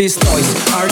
these toys are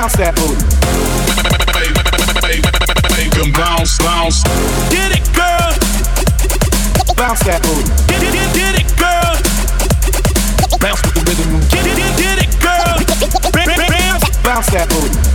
bounce that booty. Make them bounce, bounce. Get it, girl. Bounce that booty. Get it, get it, girl. Bounce with the rhythm. Get it, get it, girl. Bounce that booty.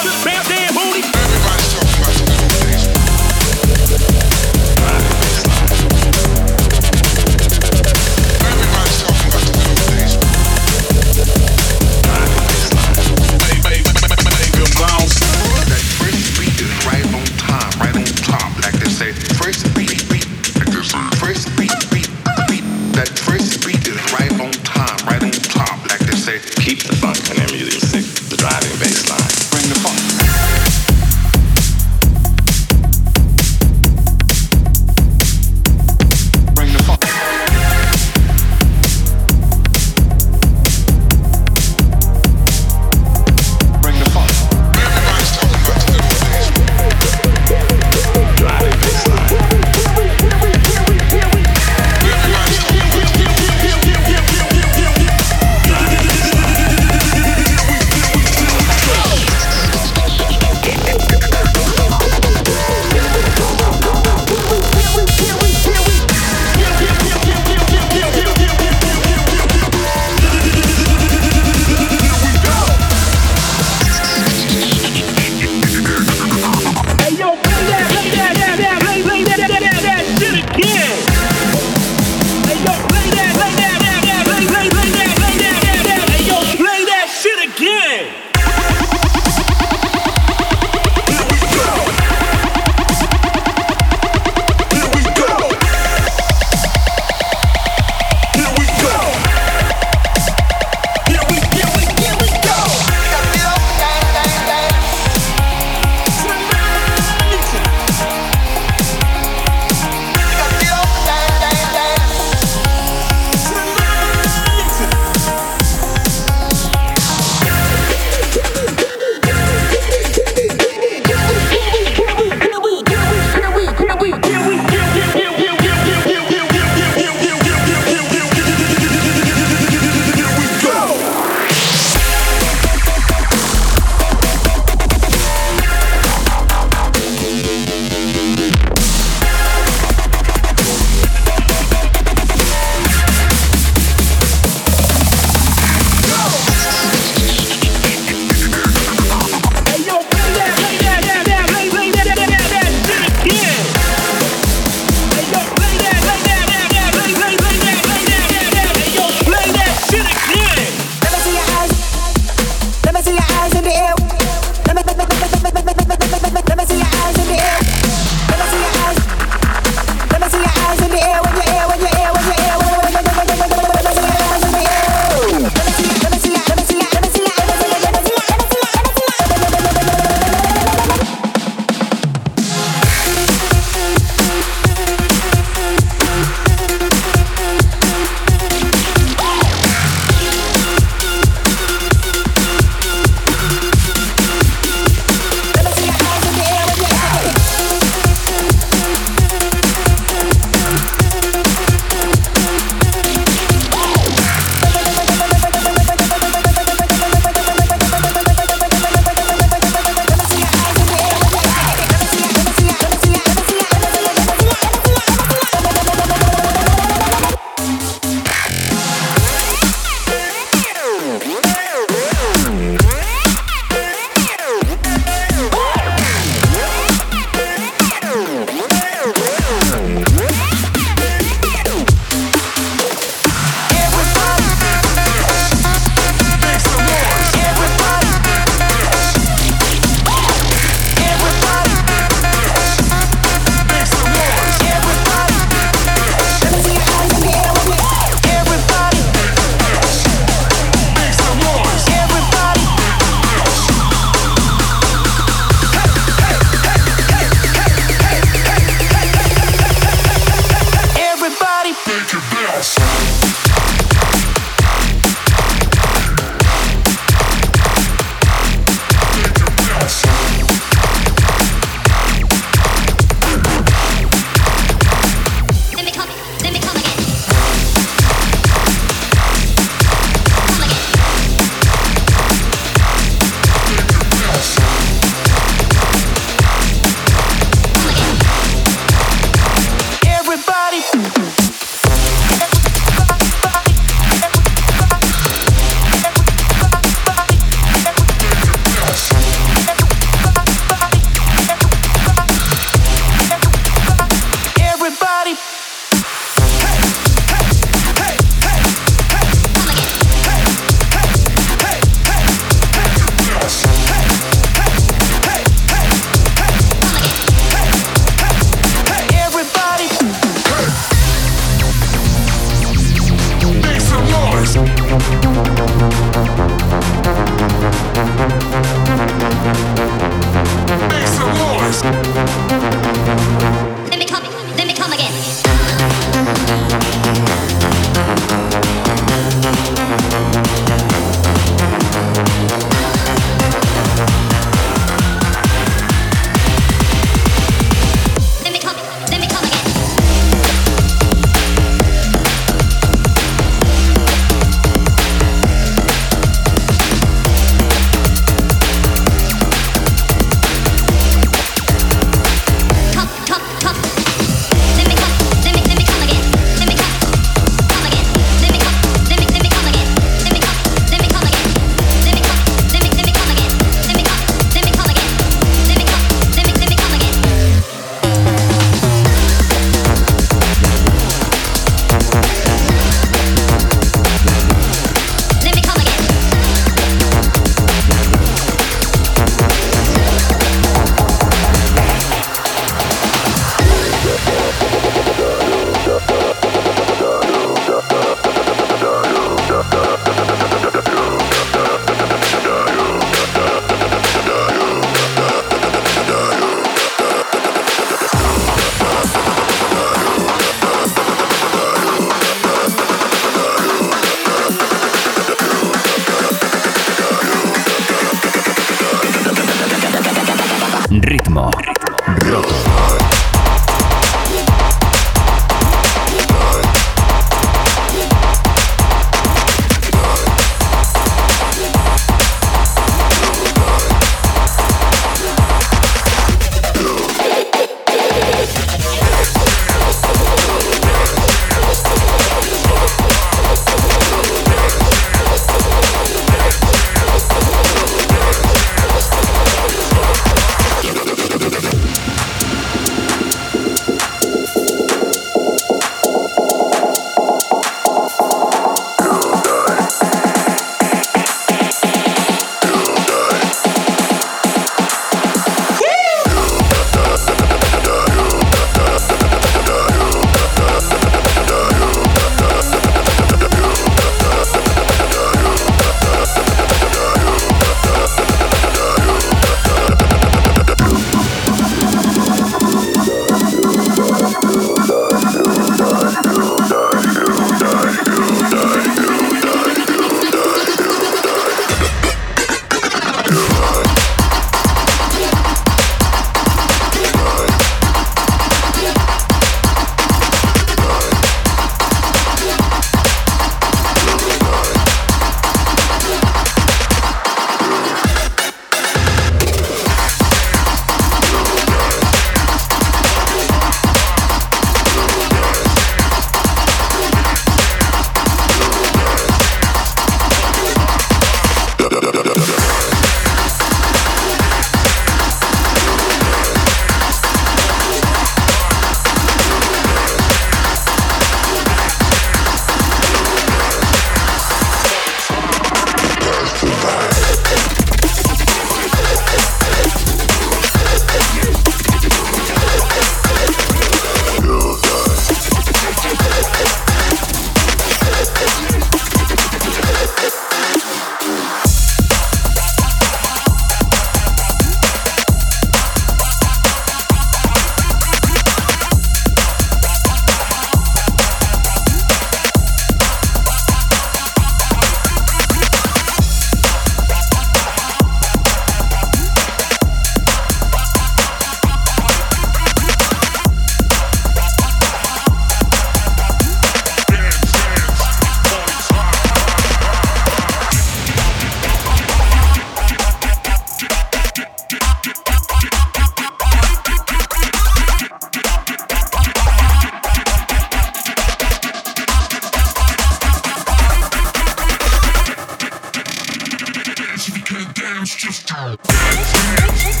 dance, just do. Dance, dance,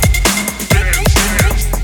dance, dance.